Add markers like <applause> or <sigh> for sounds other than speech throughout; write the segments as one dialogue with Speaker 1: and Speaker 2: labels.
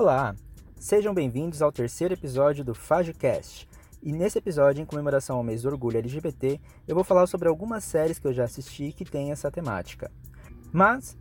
Speaker 1: Olá, sejam bem-vindos ao terceiro episódio do FajoCast. E nesse episódio, em comemoração ao mês do orgulho LGBT, eu vou falar sobre algumas séries que eu já assisti que têm essa temática. Mas,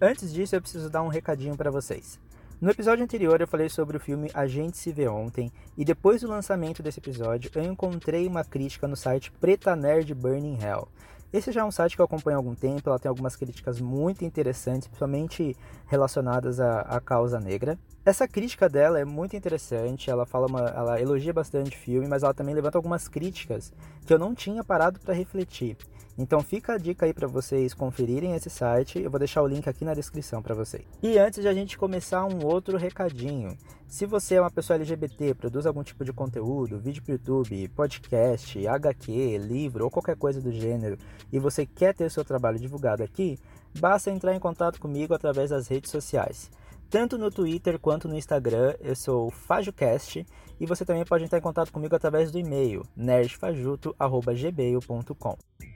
Speaker 1: antes disso, eu preciso dar um recadinho para vocês. No episódio anterior eu falei sobre o filme A Gente Se Vê Ontem, e depois do lançamento desse episódio eu encontrei uma crítica no site Preta Nerd Burning Hell. Esse já é um site que eu acompanho há algum tempo, ela tem algumas críticas muito interessantes, principalmente relacionadas à, à causa negra. Essa crítica dela é muito interessante, ela fala uma, ela elogia bastante o filme, mas ela também levanta algumas críticas que eu não tinha parado para refletir. Então fica a dica aí para vocês conferirem esse site, eu vou deixar o link aqui na descrição para vocês. E antes de a gente começar um outro recadinho, se você é uma pessoa LGBT, produz algum tipo de conteúdo, vídeo para YouTube, podcast, HQ, livro ou qualquer coisa do gênero, e você quer ter seu trabalho divulgado aqui, basta entrar em contato comigo através das redes sociais. Tanto no Twitter quanto no Instagram, eu sou o FajoCast e você também pode entrar em contato comigo através do e-mail nerdfajuto.gmail.com.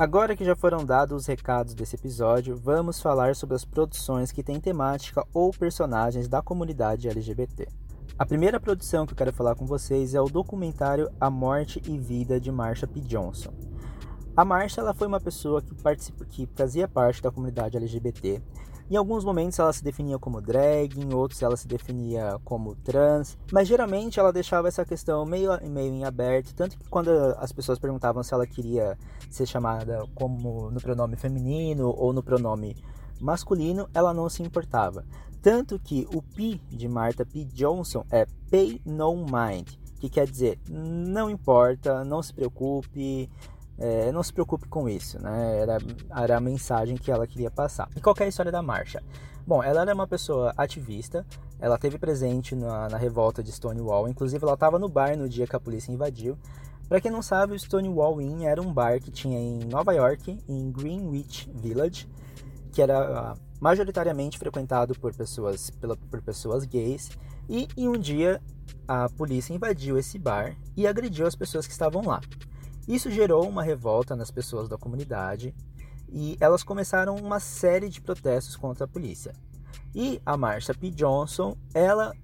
Speaker 1: Agora que já foram dados os recados desse episódio, vamos falar sobre as produções que têm temática ou personagens da comunidade LGBT. A primeira produção que eu quero falar com vocês é o documentário A Morte e Vida de Marsha P. Johnson. A Marsha ela foi uma pessoa que, que fazia parte da comunidade LGBT em alguns momentos ela se definia como drag, em outros ela se definia como trans, mas geralmente ela deixava essa questão meio, meio em aberto, tanto que quando as pessoas perguntavam se ela queria ser chamada como no pronome feminino ou no pronome masculino, ela não se importava. Tanto que o P de Martha P. Johnson é Pay No Mind, que quer dizer não importa, não se preocupe, é, não se preocupe com isso, né? Era, era a mensagem que ela queria passar. E qual é a história da marcha? Bom, ela era uma pessoa ativista, ela teve presente na, na revolta de Stonewall, inclusive ela estava no bar no dia que a polícia invadiu. Para quem não sabe, o Stonewall Inn era um bar que tinha em Nova York, em Greenwich Village, que era majoritariamente frequentado por pessoas, pela, por pessoas gays. E em um dia a polícia invadiu esse bar e agrediu as pessoas que estavam lá. Isso gerou uma revolta nas pessoas da comunidade e elas começaram uma série de protestos contra a polícia. E a Marsha P. Johnson, ela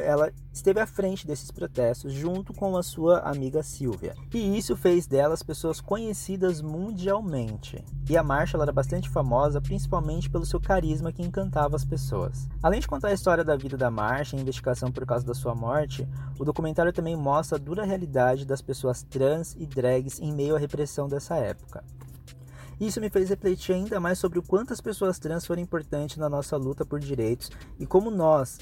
Speaker 1: ela esteve à frente desses protestos junto com a sua amiga Silvia. E isso fez delas pessoas conhecidas mundialmente. E a Marcia era bastante famosa principalmente pelo seu carisma que encantava as pessoas. Além de contar a história da vida da Marcia e a investigação por causa da sua morte, o documentário também mostra a dura realidade das pessoas trans e drags em meio à repressão dessa época. Isso me fez refletir ainda mais sobre o quanto as pessoas trans foram importantes na nossa luta por direitos e como nós,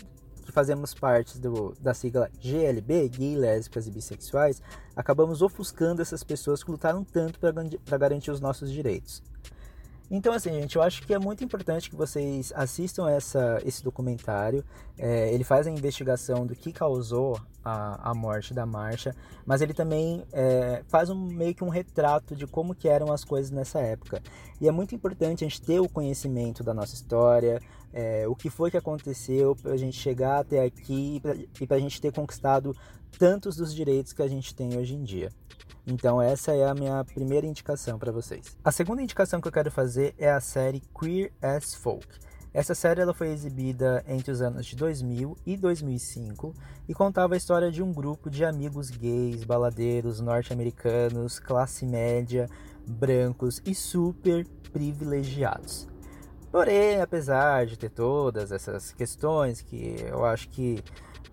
Speaker 1: que fazemos parte do, da sigla GLB, gay, lésbicas e bissexuais, acabamos ofuscando essas pessoas que lutaram tanto para garantir os nossos direitos. Então, assim, gente, eu acho que é muito importante que vocês assistam essa, esse documentário. É, ele faz a investigação do que causou a, a morte da marcha, mas ele também é, faz um, meio que um retrato de como que eram as coisas nessa época. E é muito importante a gente ter o conhecimento da nossa história, é, o que foi que aconteceu para a gente chegar até aqui e para a gente ter conquistado tantos dos direitos que a gente tem hoje em dia. Então essa é a minha primeira indicação para vocês. A segunda indicação que eu quero fazer é a série Queer as Folk. Essa série ela foi exibida entre os anos de 2000 e 2005 e contava a história de um grupo de amigos gays, baladeiros, norte-americanos, classe média, brancos e super privilegiados. Porém, apesar de ter todas essas questões que eu acho que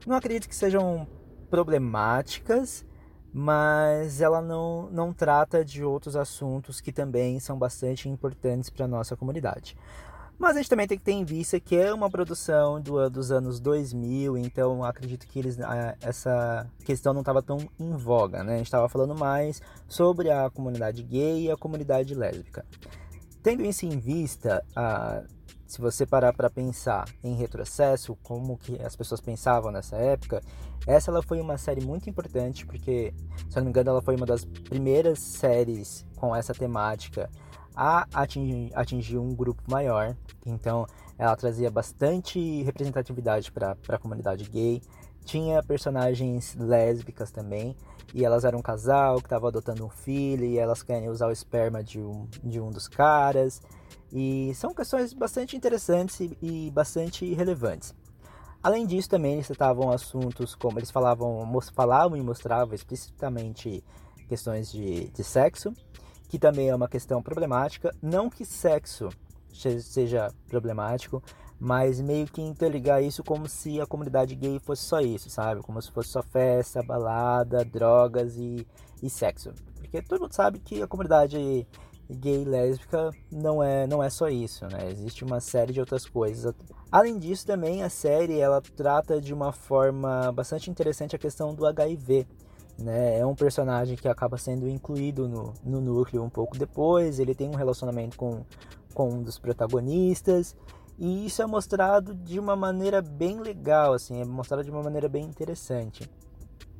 Speaker 1: não acredito que sejam problemáticas, mas ela não, não trata de outros assuntos que também são bastante importantes para a nossa comunidade. Mas a gente também tem que ter em vista que é uma produção do, dos anos 2000, então acredito que eles, essa questão não estava tão em voga, né? A gente estava falando mais sobre a comunidade gay e a comunidade lésbica. Tendo isso em vista, a, se você parar para pensar em retrocesso, como que as pessoas pensavam nessa época, essa ela foi uma série muito importante porque, se eu não me engano, ela foi uma das primeiras séries com essa temática a atingir, atingir um grupo maior. Então, ela trazia bastante representatividade para a comunidade gay. tinha personagens lésbicas também, e elas eram um casal que estava adotando um filho e elas querem usar o esperma de um, de um dos caras. E são questões bastante interessantes e, e bastante relevantes. Além disso, também eles assuntos como eles falavam, falavam e mostravam explicitamente questões de, de sexo, que também é uma questão problemática. Não que sexo seja problemático, mas meio que interligar isso como se a comunidade gay fosse só isso, sabe? Como se fosse só festa, balada, drogas e, e sexo. Porque todo mundo sabe que a comunidade gay e lésbica não é, não é só isso, né? Existe uma série de outras coisas. Além disso, também a série ela trata de uma forma bastante interessante a questão do HIV. Né? É um personagem que acaba sendo incluído no, no núcleo um pouco depois. Ele tem um relacionamento com, com um dos protagonistas. E isso é mostrado de uma maneira bem legal, assim, é mostrado de uma maneira bem interessante.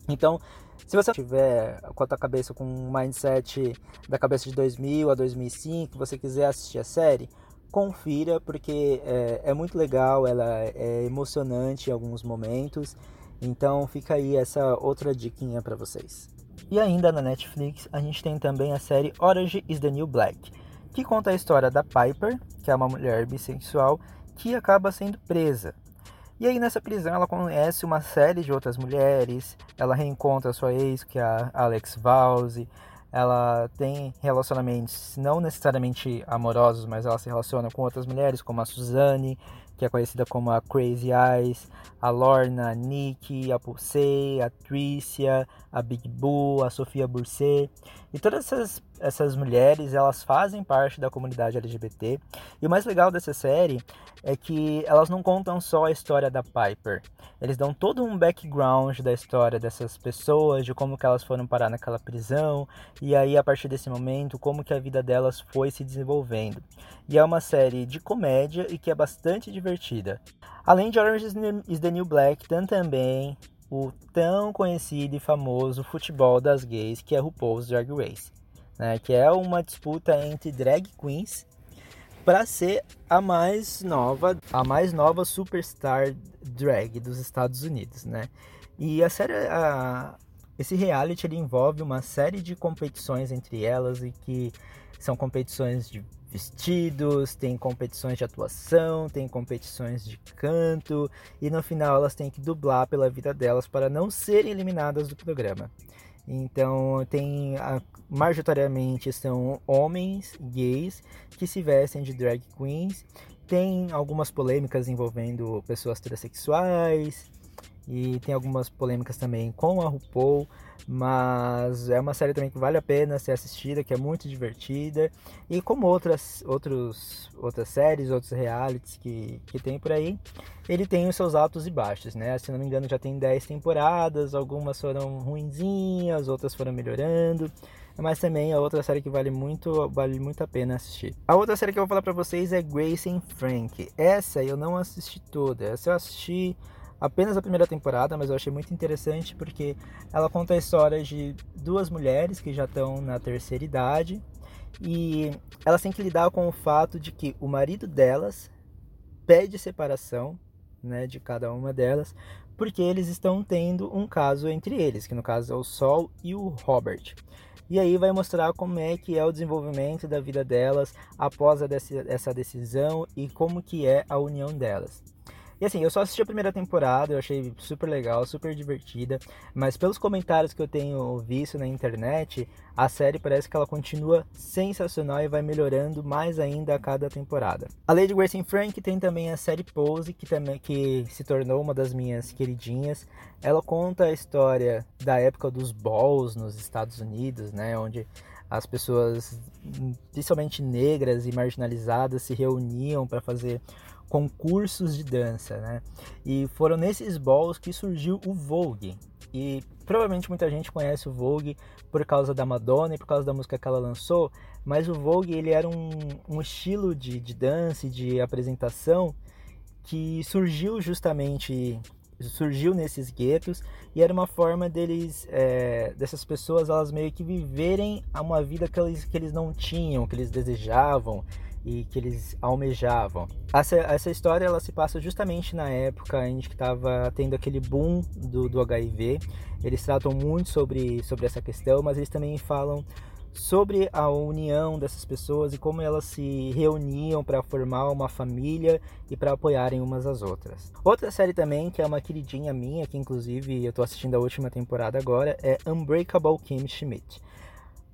Speaker 1: Então, se você tiver com a tua cabeça com um mindset da cabeça de 2000 a 2005, você quiser assistir a série, confira porque é, é muito legal, ela é emocionante em alguns momentos. Então, fica aí essa outra diquinha para vocês. E ainda na Netflix, a gente tem também a série Orange is the New Black, que conta a história da Piper, que é uma mulher bissexual que acaba sendo presa. E aí nessa prisão ela conhece uma série de outras mulheres, ela reencontra sua ex, que é a Alex Valse, ela tem relacionamentos não necessariamente amorosos, mas ela se relaciona com outras mulheres, como a Suzanne, que é conhecida como a Crazy Eyes, a Lorna, a Nick, a Pulsei, a Tricia, a Big Boo, a Sofia Burset. E todas essas, essas mulheres, elas fazem parte da comunidade LGBT. E o mais legal dessa série é que elas não contam só a história da Piper. Eles dão todo um background da história dessas pessoas, de como que elas foram parar naquela prisão, e aí a partir desse momento, como que a vida delas foi se desenvolvendo. E é uma série de comédia e que é bastante divertida. Além de Orange is the New Black, tem também o tão conhecido e famoso futebol das gays, que é RuPaul's Drag Race, né? que é uma disputa entre drag queens para ser a mais nova, a mais nova superstar drag dos Estados Unidos, né? E a série, a, esse reality ele envolve uma série de competições entre elas e que são competições de vestidos, tem competições de atuação, tem competições de canto e no final elas têm que dublar pela vida delas para não serem eliminadas do programa. Então tem a, majoritariamente são homens gays que se vestem de drag queens. Tem algumas polêmicas envolvendo pessoas transexuais e tem algumas polêmicas também com a RuPaul. Mas é uma série também que vale a pena ser assistida, que é muito divertida. E como outras, outros, outras séries, outros realities que, que tem por aí, ele tem os seus altos e baixos, né? Se não me engano, já tem 10 temporadas, algumas foram ruinzinhas, outras foram melhorando. Mas também é outra série que vale muito, vale muito a pena assistir. A outra série que eu vou falar pra vocês é Grace and Frank. Essa eu não assisti toda. Essa eu assisti apenas a primeira temporada, mas eu achei muito interessante porque ela conta a história de duas mulheres que já estão na terceira idade e elas têm que lidar com o fato de que o marido delas pede separação né, de cada uma delas porque eles estão tendo um caso entre eles, que no caso é o Sol e o Robert. E aí vai mostrar como é que é o desenvolvimento da vida delas após essa decisão e como que é a união delas. E assim, eu só assisti a primeira temporada, eu achei super legal, super divertida, mas pelos comentários que eu tenho visto na internet, a série parece que ela continua sensacional e vai melhorando mais ainda a cada temporada. Além de Grace Frank, tem também a série Pose, que também que se tornou uma das minhas queridinhas. Ela conta a história da época dos balls nos Estados Unidos, né, onde as pessoas, principalmente negras e marginalizadas, se reuniam para fazer concursos de dança, né? E foram nesses balls que surgiu o Vogue. E provavelmente muita gente conhece o Vogue por causa da Madonna e por causa da música que ela lançou, mas o Vogue ele era um, um estilo de, de dança e de apresentação que surgiu justamente surgiu nesses guetos e era uma forma deles é, dessas pessoas elas meio que viverem uma vida que eles, que eles não tinham que eles desejavam e que eles almejavam. Essa, essa história ela se passa justamente na época em que estava tendo aquele boom do, do HIV. Eles tratam muito sobre, sobre essa questão, mas eles também falam sobre a união dessas pessoas e como elas se reuniam para formar uma família e para apoiarem umas às outras. Outra série também, que é uma queridinha minha, que inclusive eu estou assistindo a última temporada agora, é Unbreakable Kim Schmidt.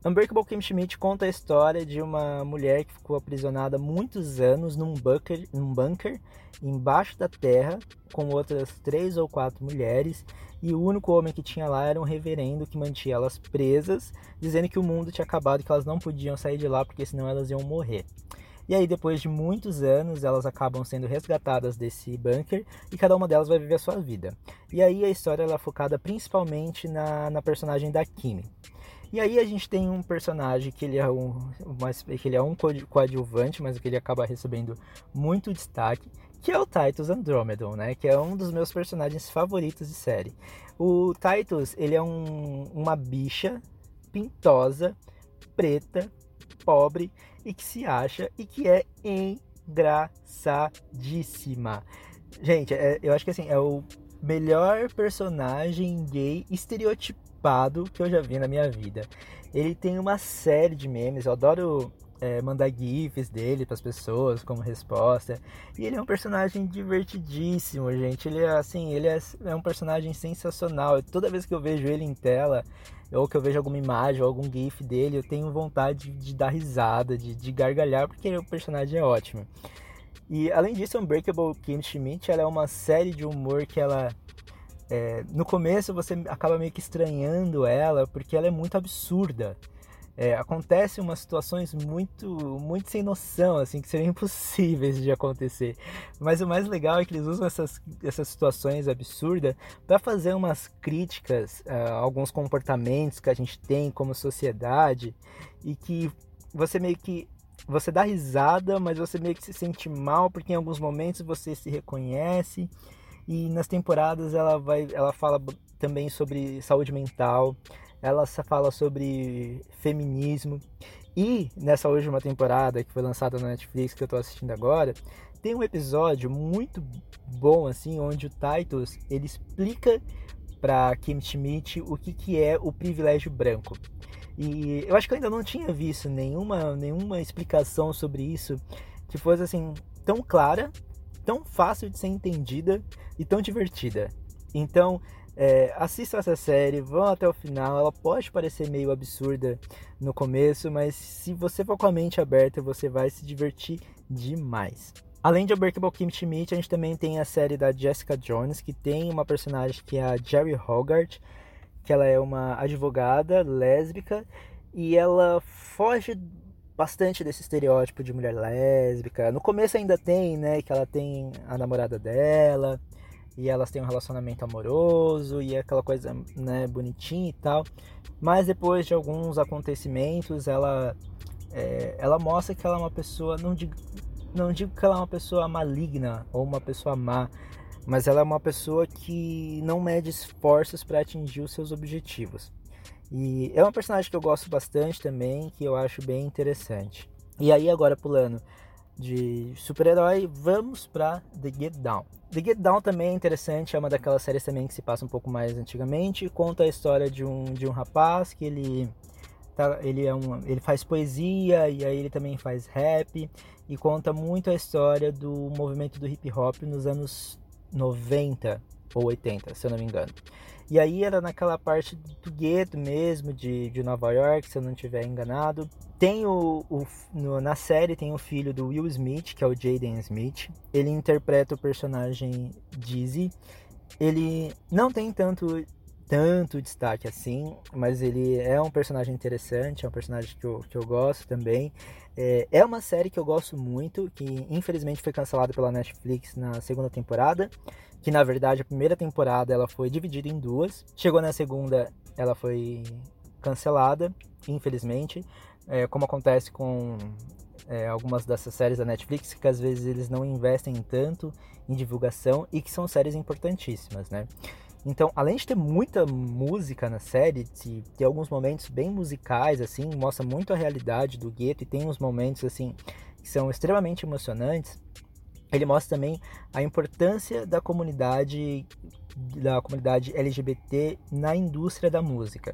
Speaker 1: Unbreakable Kim Schmidt conta a história de uma mulher que ficou aprisionada muitos anos num bunker, num bunker embaixo da terra com outras três ou quatro mulheres e o único homem que tinha lá era um reverendo que mantinha elas presas, dizendo que o mundo tinha acabado e que elas não podiam sair de lá porque senão elas iam morrer. E aí, depois de muitos anos, elas acabam sendo resgatadas desse bunker e cada uma delas vai viver a sua vida. E aí a história é focada principalmente na, na personagem da Kimi. E aí a gente tem um personagem que ele é um, que ele é um coadjuvante, mas que ele acaba recebendo muito destaque, que é o Titus Andromedon, né? Que é um dos meus personagens favoritos de série. O Titus, ele é um, uma bicha pintosa, preta, pobre e que se acha e que é engraçadíssima. Gente, é, eu acho que assim, é o melhor personagem gay estereotipado que eu já vi na minha vida. Ele tem uma série de memes, eu adoro é, mandar gifs dele para as pessoas como resposta. E ele é um personagem divertidíssimo, gente. Ele é assim, ele é, é um personagem sensacional. Toda vez que eu vejo ele em tela, ou que eu vejo alguma imagem ou algum gif dele, eu tenho vontade de, dar risada, de, de gargalhar, porque o personagem é ótimo. E além disso, Unbreakable Kim Schmidt ela é uma série de humor que ela. É, no começo você acaba meio que estranhando ela, porque ela é muito absurda. É, acontecem umas situações muito, muito sem noção, assim, que seriam <laughs> impossíveis de acontecer. Mas o mais legal é que eles usam essas, essas situações absurdas para fazer umas críticas a alguns comportamentos que a gente tem como sociedade e que você meio que você dá risada, mas você meio que se sente mal porque em alguns momentos você se reconhece. E nas temporadas ela vai, ela fala também sobre saúde mental, ela fala sobre feminismo. E nessa última temporada que foi lançada na Netflix que eu tô assistindo agora, tem um episódio muito bom assim, onde o Titus ele explica para Kim Schmidt o que, que é o privilégio branco. E eu acho que eu ainda não tinha visto nenhuma, nenhuma explicação sobre isso que fosse assim tão clara, tão fácil de ser entendida e tão divertida. Então, é, assistam essa série, vão até o final. Ela pode parecer meio absurda no começo, mas se você for com a mente aberta, você vai se divertir demais. Além de Unbreakable Kim Schmidt, a gente também tem a série da Jessica Jones, que tem uma personagem que é a Jerry Hogarth, que ela é uma advogada lésbica e ela foge bastante desse estereótipo de mulher lésbica. No começo ainda tem, né, que ela tem a namorada dela e elas têm um relacionamento amoroso e aquela coisa, né, bonitinha e tal. Mas depois de alguns acontecimentos, ela é, ela mostra que ela é uma pessoa, não digo, não digo que ela é uma pessoa maligna ou uma pessoa má, mas ela é uma pessoa que não mede esforços para atingir os seus objetivos. E é uma personagem que eu gosto bastante também, que eu acho bem interessante. E aí agora pulando de super-herói, vamos para The Get Down. The Get Down também é interessante, é uma daquelas séries também que se passa um pouco mais antigamente, conta a história de um, de um rapaz que ele tá, ele é um, ele faz poesia e aí ele também faz rap e conta muito a história do movimento do hip hop nos anos 90 ou 80, se eu não me engano. E aí era naquela parte do gueto mesmo, de, de Nova York, se eu não estiver enganado. Tem o, o no, na série tem o filho do Will Smith, que é o Jaden Smith. Ele interpreta o personagem Dizzy. Ele não tem tanto tanto destaque assim, mas ele é um personagem interessante, é um personagem que eu, que eu gosto também. É, é uma série que eu gosto muito, que infelizmente foi cancelada pela Netflix na segunda temporada, que na verdade a primeira temporada ela foi dividida em duas. Chegou na segunda, ela foi cancelada, infelizmente, é, como acontece com é, algumas dessas séries da Netflix, que às vezes eles não investem tanto em divulgação e que são séries importantíssimas, né? Então, além de ter muita música na série, de ter alguns momentos bem musicais, assim, mostra muito a realidade do gueto e tem uns momentos, assim, que são extremamente emocionantes, ele mostra também a importância da comunidade da comunidade LGBT na indústria da música.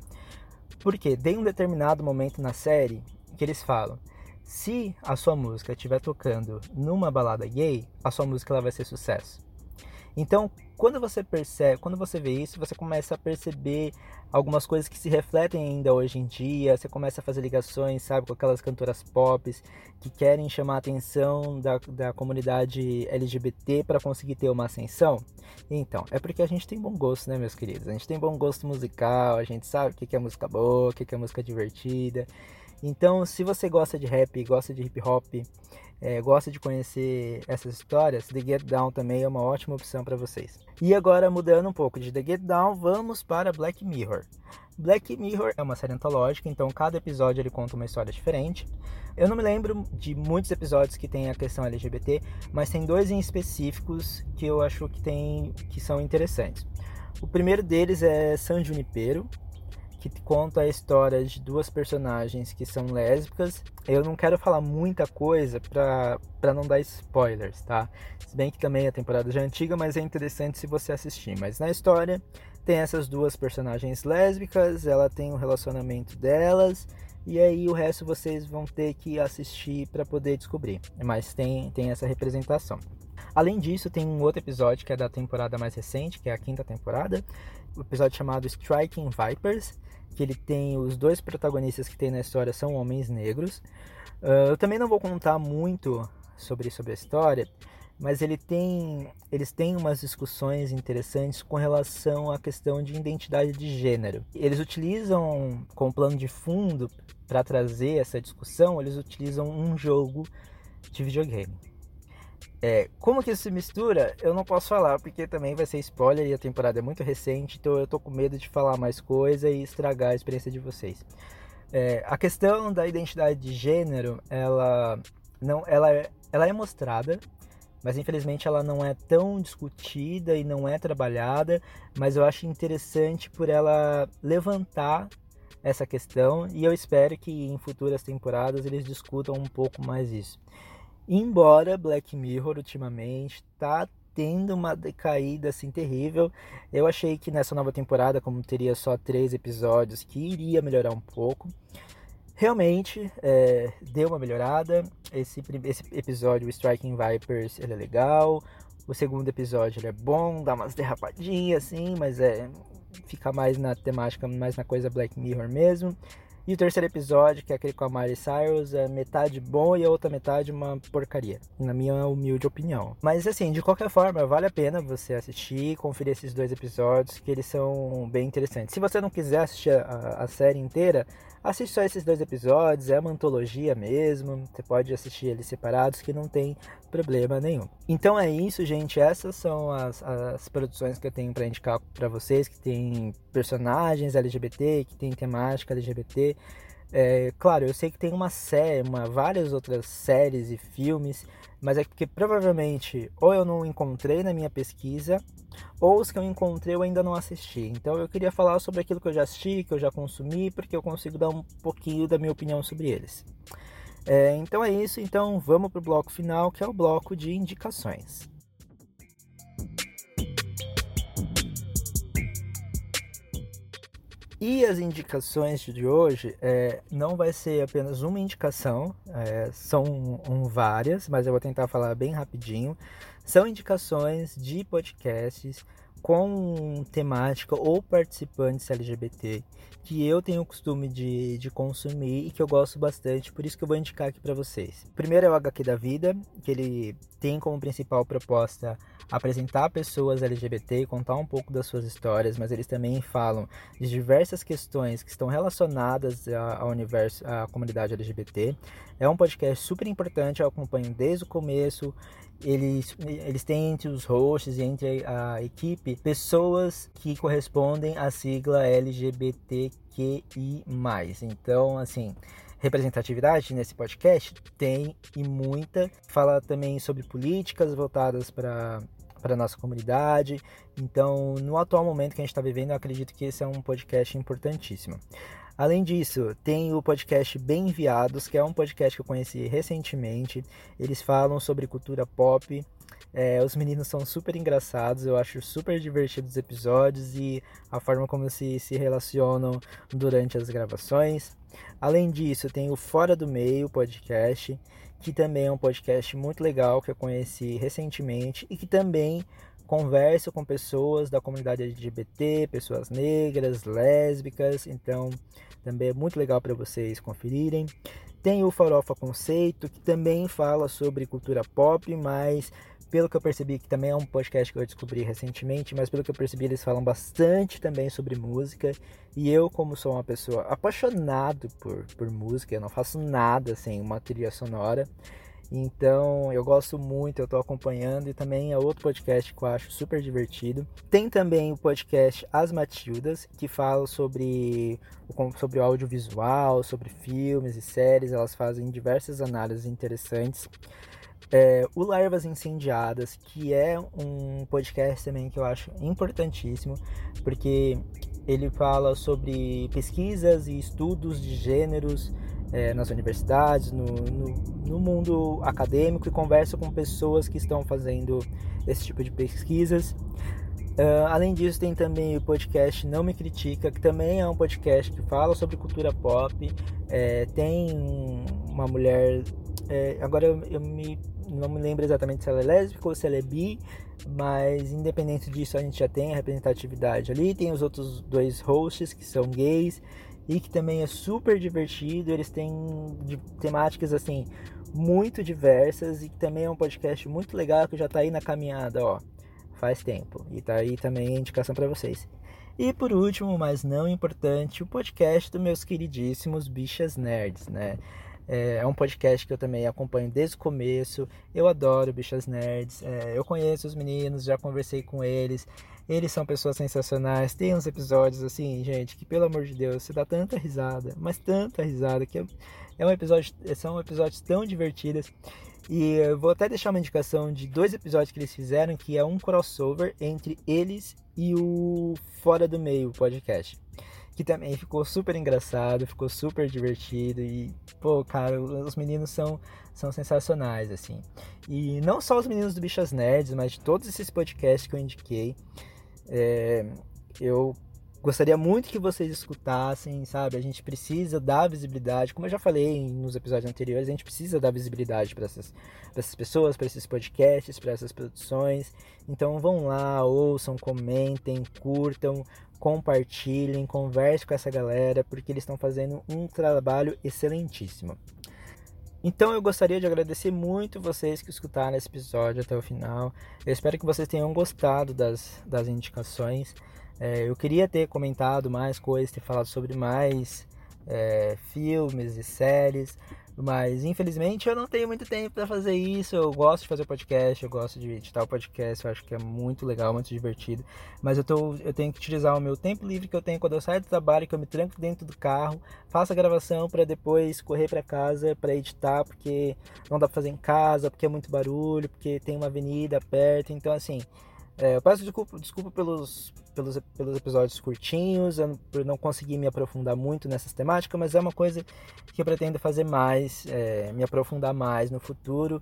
Speaker 1: Porque tem um determinado momento na série que eles falam: se a sua música estiver tocando numa balada gay, a sua música ela vai ser sucesso. Então, quando você percebe, quando você vê isso, você começa a perceber algumas coisas que se refletem ainda hoje em dia. Você começa a fazer ligações, sabe, com aquelas cantoras pop que querem chamar a atenção da, da comunidade LGBT para conseguir ter uma ascensão. Então, é porque a gente tem bom gosto, né, meus queridos? A gente tem bom gosto musical, a gente sabe o que é música boa, o que é música divertida. Então, se você gosta de rap, gosta de hip hop, é, gosta de conhecer essas histórias, The Get Down também é uma ótima opção para vocês. E agora, mudando um pouco de The Get Down, vamos para Black Mirror. Black Mirror é uma série antológica, então cada episódio ele conta uma história diferente. Eu não me lembro de muitos episódios que tem a questão LGBT, mas tem dois em específicos que eu acho que tem que são interessantes. O primeiro deles é San Junipero, que conta a história de duas personagens que são lésbicas. Eu não quero falar muita coisa para não dar spoilers, tá? Se bem que também a temporada já é antiga, mas é interessante se você assistir. Mas na história tem essas duas personagens lésbicas, ela tem o um relacionamento delas. E aí o resto vocês vão ter que assistir para poder descobrir. Mas tem, tem essa representação. Além disso, tem um outro episódio que é da temporada mais recente, que é a quinta temporada, o episódio chamado Striking Vipers, que ele tem os dois protagonistas que tem na história são homens negros. Uh, eu também não vou contar muito sobre, sobre a história, mas ele tem, eles têm umas discussões interessantes com relação à questão de identidade de gênero. Eles utilizam, como plano de fundo, para trazer essa discussão, eles utilizam um jogo de videogame. É, como que isso se mistura, eu não posso falar, porque também vai ser spoiler e a temporada é muito recente, então eu tô com medo de falar mais coisa e estragar a experiência de vocês. É, a questão da identidade de gênero, ela, não, ela, é, ela é mostrada, mas infelizmente ela não é tão discutida e não é trabalhada, mas eu acho interessante por ela levantar essa questão e eu espero que em futuras temporadas eles discutam um pouco mais isso. Embora Black Mirror ultimamente tá tendo uma decaída assim terrível, eu achei que nessa nova temporada, como teria só três episódios, que iria melhorar um pouco. Realmente é, deu uma melhorada. Esse, esse episódio, o Striking Vipers, ele é legal. O segundo episódio ele é bom, dá umas derrapadinhas assim, mas é fica mais na temática, mais na coisa Black Mirror mesmo. E o terceiro episódio, que é aquele com a Miley Cyrus, é metade bom e a outra metade uma porcaria, na minha humilde opinião. Mas assim, de qualquer forma, vale a pena você assistir, conferir esses dois episódios, que eles são bem interessantes. Se você não quiser assistir a, a série inteira, assiste só esses dois episódios, é uma antologia mesmo, você pode assistir eles separados que não tem problema nenhum. Então é isso, gente, essas são as, as produções que eu tenho para indicar para vocês, que tem personagens LGBT, que tem temática LGBT. É, claro, eu sei que tem uma série, uma, várias outras séries e filmes, mas é porque provavelmente ou eu não encontrei na minha pesquisa, ou os que eu encontrei eu ainda não assisti. Então eu queria falar sobre aquilo que eu já assisti, que eu já consumi, porque eu consigo dar um pouquinho da minha opinião sobre eles. É, então é isso, então vamos para o bloco final, que é o bloco de indicações. E as indicações de hoje é, não vai ser apenas uma indicação, é, são um, várias, mas eu vou tentar falar bem rapidinho. São indicações de podcasts com temática ou participantes LGBT que eu tenho o costume de, de consumir e que eu gosto bastante, por isso que eu vou indicar aqui para vocês. Primeiro é o HQ da Vida, que ele tem como principal proposta apresentar pessoas LGBT e contar um pouco das suas histórias, mas eles também falam de diversas questões que estão relacionadas ao universo, à comunidade LGBT. É um podcast super importante, eu acompanho desde o começo eles, eles têm entre os hosts e entre a equipe pessoas que correspondem à sigla LGBTQI+. Então, assim, representatividade nesse podcast tem e muita. Fala também sobre políticas voltadas para para a nossa comunidade. Então, no atual momento que a gente está vivendo, eu acredito que esse é um podcast importantíssimo. Além disso, tem o podcast Bem Enviados, que é um podcast que eu conheci recentemente. Eles falam sobre cultura pop. É, os meninos são super engraçados, eu acho super divertidos os episódios e a forma como se, se relacionam durante as gravações. Além disso, tem o Fora do Meio podcast, que também é um podcast muito legal que eu conheci recentemente e que também conversa com pessoas da comunidade LGBT, pessoas negras, lésbicas, então também é muito legal para vocês conferirem. Tem o Farofa Conceito, que também fala sobre cultura pop, mas pelo que eu percebi, que também é um podcast que eu descobri recentemente, mas pelo que eu percebi, eles falam bastante também sobre música. E eu, como sou uma pessoa apaixonado por, por música, eu não faço nada sem uma trilha sonora. Então eu gosto muito, eu estou acompanhando e também é outro podcast que eu acho super divertido. Tem também o podcast As Matildas, que fala sobre, sobre o audiovisual, sobre filmes e séries, elas fazem diversas análises interessantes. É, o Larvas Incendiadas, que é um podcast também que eu acho importantíssimo, porque ele fala sobre pesquisas e estudos de gêneros é, nas universidades, no, no, no, mundo acadêmico e conversa com pessoas que estão fazendo esse tipo de pesquisas. Uh, além disso, tem também o podcast Não Me Critica, que também é um podcast que fala sobre cultura pop. É, tem uma mulher. É, agora eu, eu me, não me lembro exatamente se ela é lésbica ou se ela é bi, mas independente disso, a gente já tem a representatividade ali. Tem os outros dois hosts que são gays e que também é super divertido. Eles têm temáticas assim muito diversas e que também é um podcast muito legal que já tá aí na caminhada, ó, faz tempo. E tá aí também a indicação para vocês. E por último, mas não importante, o podcast dos meus queridíssimos Bichas Nerds, né? É, é um podcast que eu também acompanho desde o começo. Eu adoro Bichas Nerds. É, eu conheço os meninos, já conversei com eles. Eles são pessoas sensacionais. Tem uns episódios assim, gente, que pelo amor de Deus, você dá tanta risada, mas tanta risada que é um episódio, são episódios tão divertidos. E eu vou até deixar uma indicação de dois episódios que eles fizeram, que é um crossover entre eles e o Fora do Meio podcast que também ficou super engraçado, ficou super divertido e, pô, cara, os meninos são, são sensacionais, assim. E não só os meninos do Bichas Nerds, mas de todos esses podcasts que eu indiquei, é, eu gostaria muito que vocês escutassem, sabe? A gente precisa dar visibilidade, como eu já falei nos episódios anteriores, a gente precisa dar visibilidade para essas, essas pessoas, para esses podcasts, para essas produções. Então vão lá, ouçam, comentem, curtam, compartilhem, conversem com essa galera, porque eles estão fazendo um trabalho excelentíssimo. Então eu gostaria de agradecer muito vocês que escutaram esse episódio até o final. Eu espero que vocês tenham gostado das, das indicações. É, eu queria ter comentado mais coisas, ter falado sobre mais é, filmes e séries, mas infelizmente eu não tenho muito tempo para fazer isso. Eu gosto de fazer podcast, eu gosto de editar o podcast, eu acho que é muito legal, muito divertido. Mas eu, tô, eu tenho que utilizar o meu tempo livre que eu tenho quando eu saio do trabalho, que eu me tranco dentro do carro, faço a gravação para depois correr para casa para editar, porque não dá para fazer em casa, porque é muito barulho, porque tem uma avenida perto. Então, assim, é, eu peço desculpa, desculpa pelos, pelos, pelos episódios curtinhos, por não conseguir me aprofundar muito nessas temáticas, mas é uma coisa que eu pretendo fazer mais, é, me aprofundar mais no futuro.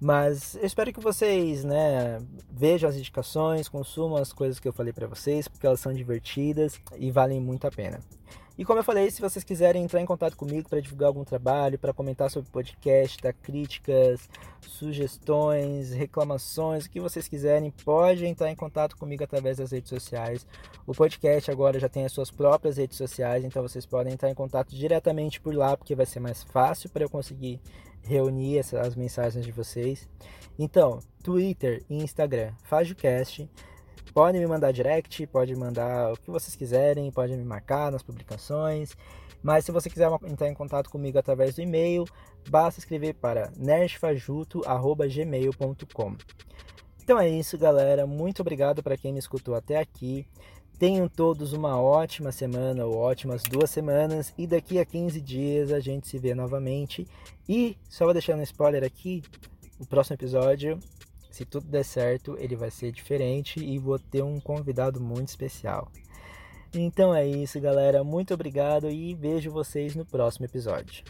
Speaker 1: Mas eu espero que vocês né, vejam as indicações, consumam as coisas que eu falei para vocês, porque elas são divertidas e valem muito a pena. E como eu falei, se vocês quiserem entrar em contato comigo para divulgar algum trabalho, para comentar sobre podcast, dar críticas, sugestões, reclamações, o que vocês quiserem, pode entrar em contato comigo através das redes sociais. O podcast agora já tem as suas próprias redes sociais, então vocês podem entrar em contato diretamente por lá, porque vai ser mais fácil para eu conseguir reunir as mensagens de vocês. Então, Twitter e Instagram, FajoCast. Podem me mandar direct, pode mandar o que vocês quiserem, pode me marcar nas publicações. Mas se você quiser entrar em contato comigo através do e-mail, basta escrever para nerdfajuto@gmail.com. Então é isso, galera. Muito obrigado para quem me escutou até aqui. Tenham todos uma ótima semana ou ótimas duas semanas e daqui a 15 dias a gente se vê novamente. E só vou deixar um spoiler aqui, o próximo episódio se tudo der certo, ele vai ser diferente e vou ter um convidado muito especial. Então é isso, galera. Muito obrigado e vejo vocês no próximo episódio.